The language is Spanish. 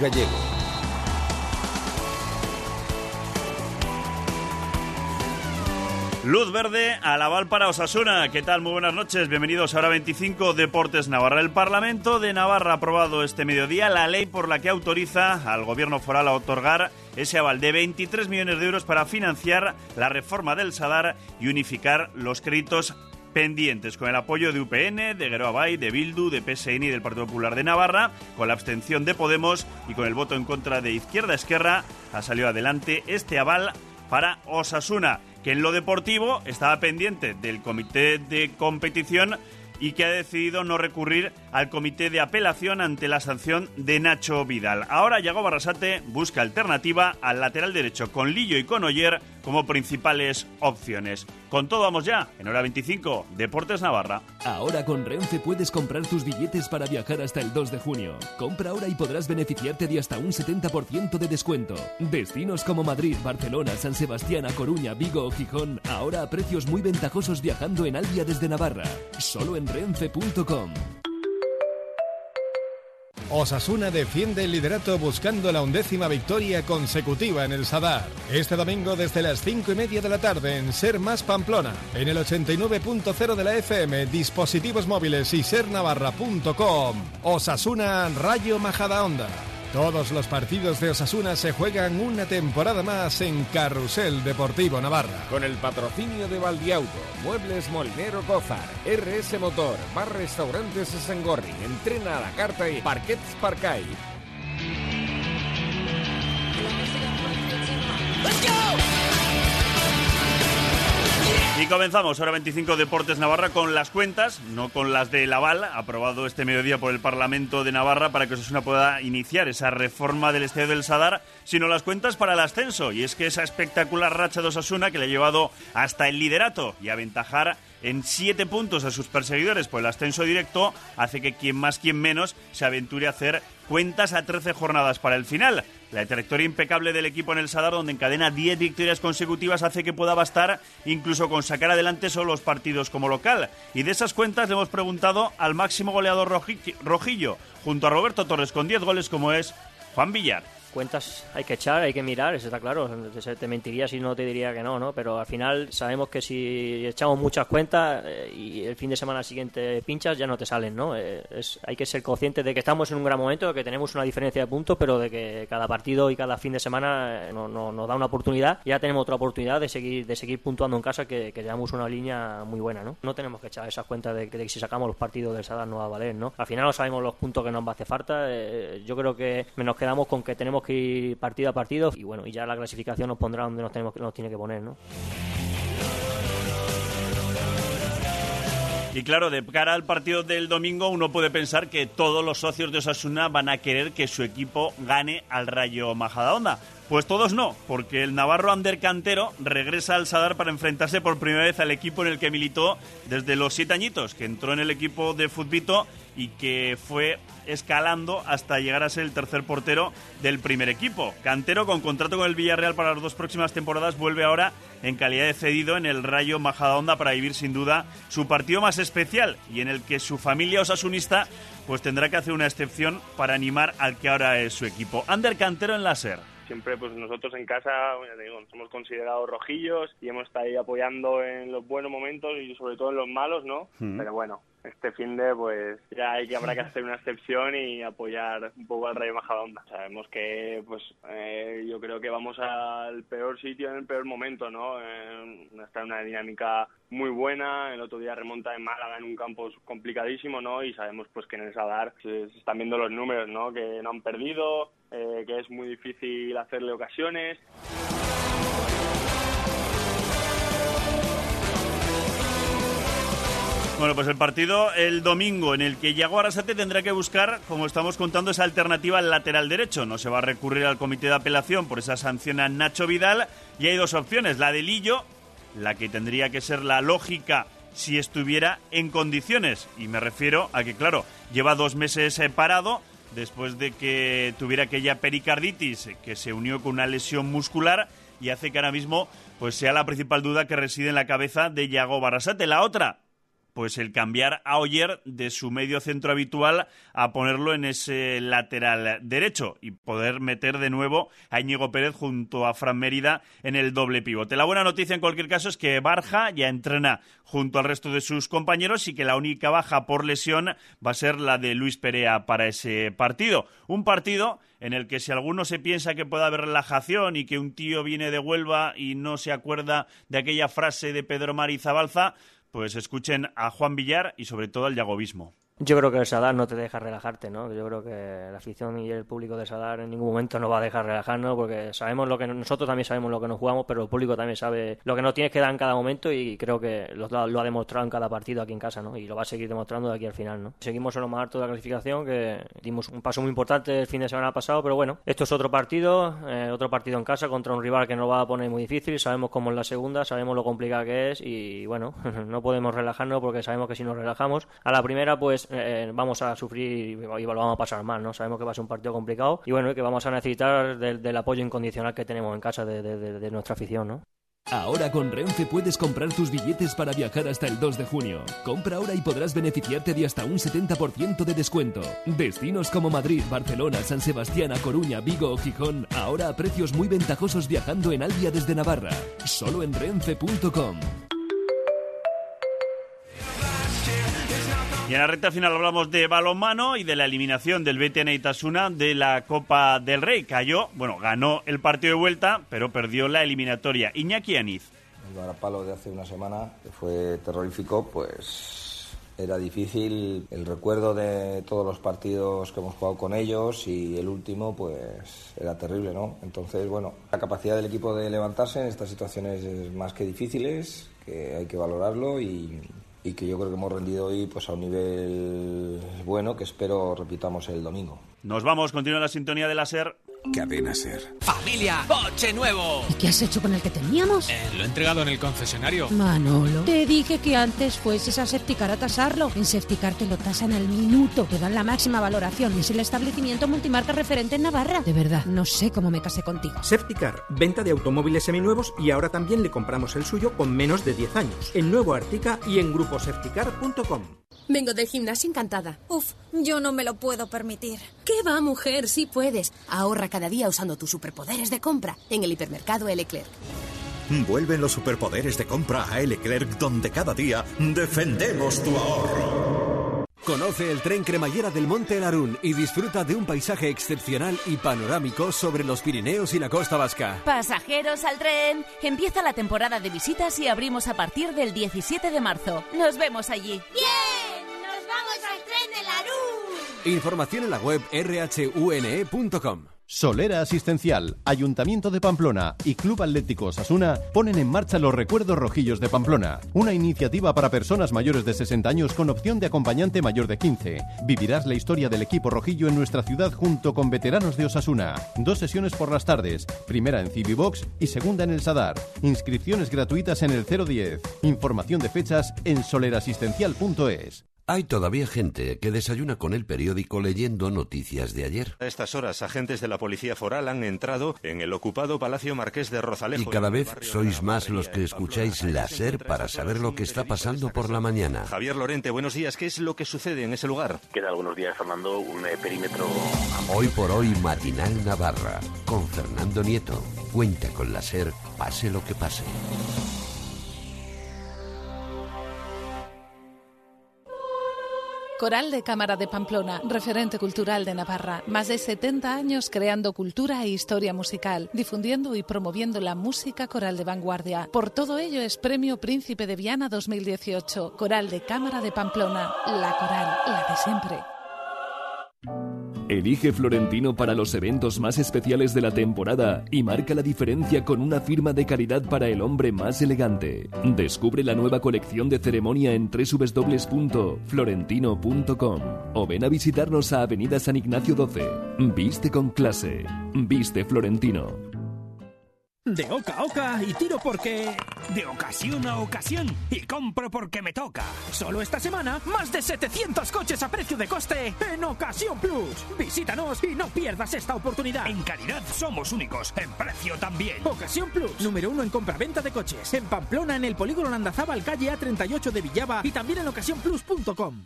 Gallego. Luz verde al aval para Osasuna. ¿Qué tal? Muy buenas noches. Bienvenidos a Hora 25 Deportes Navarra. El Parlamento de Navarra ha aprobado este mediodía la ley por la que autoriza al gobierno foral a otorgar ese aval de 23 millones de euros para financiar la reforma del Sadar y unificar los créditos pendientes con el apoyo de UPN, de Gueroa de Bildu, de PSN y del Partido Popular de Navarra, con la abstención de Podemos y con el voto en contra de Izquierda Esquerra, ha salido adelante este aval para Osasuna, que en lo deportivo estaba pendiente del comité de competición y que ha decidido no recurrir al comité de apelación ante la sanción de Nacho Vidal. Ahora Yago Barrasate busca alternativa al lateral derecho con Lillo y con Oyer como principales opciones. Con todo vamos ya, en hora 25, Deportes Navarra. Ahora con Renfe puedes comprar tus billetes para viajar hasta el 2 de junio. Compra ahora y podrás beneficiarte de hasta un 70% de descuento. Destinos como Madrid, Barcelona, San Sebastián, A Coruña, Vigo o Gijón, ahora a precios muy ventajosos viajando en Albia desde Navarra. Solo en renfe.com. Osasuna defiende el liderato buscando la undécima victoria consecutiva en el Sadar. Este domingo desde las 5 y media de la tarde en Ser Más Pamplona, en el 89.0 de la FM, dispositivos móviles y sernavarra.com. Osasuna Rayo Majadahonda. Todos los partidos de Osasuna se juegan una temporada más en Carrusel Deportivo Navarra. Con el patrocinio de Valdiauto, Muebles Molinero Cozar, RS Motor, Bar Restaurantes Sengorri, Entrena a la Carta y Parquets Parcay. Y comenzamos, hora 25 Deportes Navarra, con las cuentas, no con las de Laval, aprobado este mediodía por el Parlamento de Navarra para que Osasuna pueda iniciar esa reforma del Estadio del Sadar, sino las cuentas para el ascenso. Y es que esa espectacular racha de Osasuna que le ha llevado hasta el liderato y aventajar en siete puntos a sus perseguidores por el ascenso directo, hace que quien más, quien menos, se aventure a hacer cuentas a 13 jornadas para el final. La trayectoria impecable del equipo en el Sadar, donde encadena 10 victorias consecutivas, hace que pueda bastar incluso con sacar adelante solo los partidos como local. Y de esas cuentas le hemos preguntado al máximo goleador rojillo, junto a Roberto Torres con 10 goles como es Juan Villar cuentas hay que echar, hay que mirar, eso está claro. Te mentiría si no te diría que no, ¿no? Pero al final sabemos que si echamos muchas cuentas eh, y el fin de semana siguiente pinchas, ya no te salen, ¿no? Eh, es, hay que ser conscientes de que estamos en un gran momento, de que tenemos una diferencia de puntos, pero de que cada partido y cada fin de semana eh, no, nos da una oportunidad. Ya tenemos otra oportunidad de seguir de seguir puntuando en casa, que, que llevamos una línea muy buena, ¿no? No tenemos que echar esas cuentas de que, si sacamos los partidos del Sadar no va a valer, ¿no? Al final no sabemos los puntos que nos va a hacer falta. yo creo que nos quedamos con que tenemos que ir partido a partido y bueno, y ya la clasificación nos pondrá donde nos, tenemos, nos tiene que poner, ¿no? Y claro, de cara al partido del domingo, uno puede pensar que todos los socios de Osasuna van a querer que su equipo gane al Rayo Majadahonda. Pues todos no, porque el navarro Ander Cantero regresa al Sadar para enfrentarse por primera vez al equipo en el que militó desde los siete añitos, que entró en el equipo de Futbito y que fue escalando hasta llegar a ser el tercer portero del primer equipo. Cantero, con contrato con el Villarreal para las dos próximas temporadas, vuelve ahora en calidad de cedido en el Rayo Majadahonda para vivir sin duda su partido más especial y en el que su familia osasunista pues tendrá que hacer una excepción para animar al que ahora es su equipo. Ander Cantero en la SER siempre pues nosotros en casa digo, somos considerados rojillos y hemos estado ahí apoyando en los buenos momentos y sobre todo en los malos, ¿no? Pero bueno, este fin de pues ya hay que habrá que hacer una excepción y apoyar un poco al Rayo Majadahonda. Sabemos que pues eh, yo creo que vamos al peor sitio en el peor momento, ¿no? Eh, está en una dinámica muy buena, el otro día remonta en Málaga en un campo complicadísimo, ¿no? Y sabemos pues que en el Sadar se, están viendo los números, ¿no? Que no han perdido, eh, que es muy difícil hacerle ocasiones. Bueno, pues el partido el domingo en el que Yago Arasate tendrá que buscar, como estamos contando, esa alternativa al lateral derecho. No se va a recurrir al comité de apelación por esa sanción a Nacho Vidal y hay dos opciones. La de Lillo, la que tendría que ser la lógica si estuviera en condiciones. Y me refiero a que, claro, lleva dos meses parado después de que tuviera aquella pericarditis que se unió con una lesión muscular y hace que ahora mismo pues sea la principal duda que reside en la cabeza de Yago Barrasate. La otra, pues el cambiar a Oyer de su medio centro habitual a ponerlo en ese lateral derecho y poder meter de nuevo a Íñigo Pérez junto a Fran Mérida en el doble pivote. La buena noticia en cualquier caso es que Barja ya entrena junto al resto de sus compañeros y que la única baja por lesión va a ser la de Luis Perea para ese partido. Un partido en el que si alguno se piensa que puede haber relajación y que un tío viene de Huelva y no se acuerda de aquella frase de Pedro Mari Zabalza, pues escuchen a Juan Villar y sobre todo al Yagovismo. Yo creo que el Sadar no te deja relajarte, ¿no? Yo creo que la afición y el público de Sadar en ningún momento nos va a dejar relajarnos porque sabemos lo que nosotros también sabemos lo que nos jugamos, pero el público también sabe lo que nos tienes que dar en cada momento y creo que lo, lo, ha demostrado en cada partido aquí en casa, ¿no? Y lo va a seguir demostrando de aquí al final, ¿no? Seguimos en lo más alto de la clasificación, que dimos un paso muy importante el fin de semana pasado, pero bueno, esto es otro partido, eh, otro partido en casa contra un rival que nos va a poner muy difícil, sabemos cómo es la segunda, sabemos lo complicada que es y bueno, no podemos relajarnos porque sabemos que si nos relajamos a la primera pues eh, vamos a sufrir y lo vamos a pasar mal, ¿no? Sabemos que va a ser un partido complicado y bueno, que vamos a necesitar del, apoyo incondicional que tenemos en casa de, nuestra afición, ¿no? Ahora con Renfe puedes comprar tus billetes para viajar hasta el 2 de junio. Compra ahora y podrás beneficiarte de hasta un 70% de descuento. Destinos como Madrid, Barcelona, San Sebastián, A Coruña, Vigo o Gijón, ahora a precios muy ventajosos viajando en Albia desde Navarra. Solo en renfe.com. Y en la recta final hablamos de balonmano y de la eliminación del BTN Itasuna de la Copa del Rey. Cayó, bueno, ganó el partido de vuelta, pero perdió la eliminatoria. Iñaki Aniz. El varapalo de hace una semana, que fue terrorífico, pues era difícil el recuerdo de todos los partidos que hemos jugado con ellos y el último pues era terrible, ¿no? Entonces, bueno, la capacidad del equipo de levantarse en estas situaciones es más que difíciles, que hay que valorarlo y, y que yo creo que hemos rendido hoy pues a un nivel bueno que espero repitamos el domingo. Nos vamos, continúa la sintonía de la SER. Cadena Ser. ¡Familia! ¡Coche nuevo! ¿Y qué has hecho con el que teníamos? Eh, lo he entregado en el concesionario. Manolo, te dije que antes fueses a Septicar a tasarlo. En Septicar te lo tasan al minuto, te dan la máxima valoración y es el establecimiento multimarca referente en Navarra. De verdad, no sé cómo me casé contigo. Septicar, venta de automóviles seminuevos y ahora también le compramos el suyo con menos de 10 años. En Nuevo Artica y en gruposepticar.com. Vengo del gimnasio encantada. Uf, yo no me lo puedo permitir. ¿Qué va, mujer? Sí puedes. Ahorra cada día usando tus superpoderes de compra en el hipermercado Leclerc. Vuelven los superpoderes de compra a Leclerc, donde cada día defendemos tu ahorro. Conoce el tren cremallera del Monte Larún y disfruta de un paisaje excepcional y panorámico sobre los Pirineos y la costa vasca. Pasajeros al tren. Empieza la temporada de visitas y abrimos a partir del 17 de marzo. Nos vemos allí. ¡Bien! Información en la web rhune.com. Solera Asistencial, Ayuntamiento de Pamplona y Club Atlético Osasuna ponen en marcha los Recuerdos Rojillos de Pamplona, una iniciativa para personas mayores de 60 años con opción de acompañante mayor de 15. Vivirás la historia del equipo rojillo en nuestra ciudad junto con veteranos de Osasuna. Dos sesiones por las tardes, primera en Cibibox y segunda en el Sadar. Inscripciones gratuitas en el 010. Información de fechas en solerasistencial.es. Hay todavía gente que desayuna con el periódico leyendo noticias de ayer. A estas horas, agentes de la Policía Foral han entrado en el ocupado Palacio Marqués de Rozalejo. Y cada vez sois más los que escucháis la SER para saber lo que está pasando por la mañana. Javier Lorente, buenos días. ¿Qué es lo que sucede en ese lugar? Queda algunos días, Fernando, un eh, perímetro... Hoy por hoy, Matinal Navarra, con Fernando Nieto. Cuenta con la SER, pase lo que pase. Coral de Cámara de Pamplona, referente cultural de Navarra. Más de 70 años creando cultura e historia musical, difundiendo y promoviendo la música coral de vanguardia. Por todo ello es Premio Príncipe de Viana 2018. Coral de Cámara de Pamplona, la coral, la de siempre. Elige Florentino para los eventos más especiales de la temporada y marca la diferencia con una firma de calidad para el hombre más elegante. Descubre la nueva colección de ceremonia en www.florentino.com o ven a visitarnos a Avenida San Ignacio 12. Viste con clase. Viste Florentino. De oca a oca y tiro porque... De ocasión a ocasión y compro porque me toca. Solo esta semana, más de 700 coches a precio de coste en Ocasión Plus. Visítanos y no pierdas esta oportunidad. En calidad somos únicos, en precio también. Ocasión Plus, número uno en compra-venta de coches. En Pamplona, en el polígono Landazábal, calle A38 de Villaba y también en ocasiónplus.com.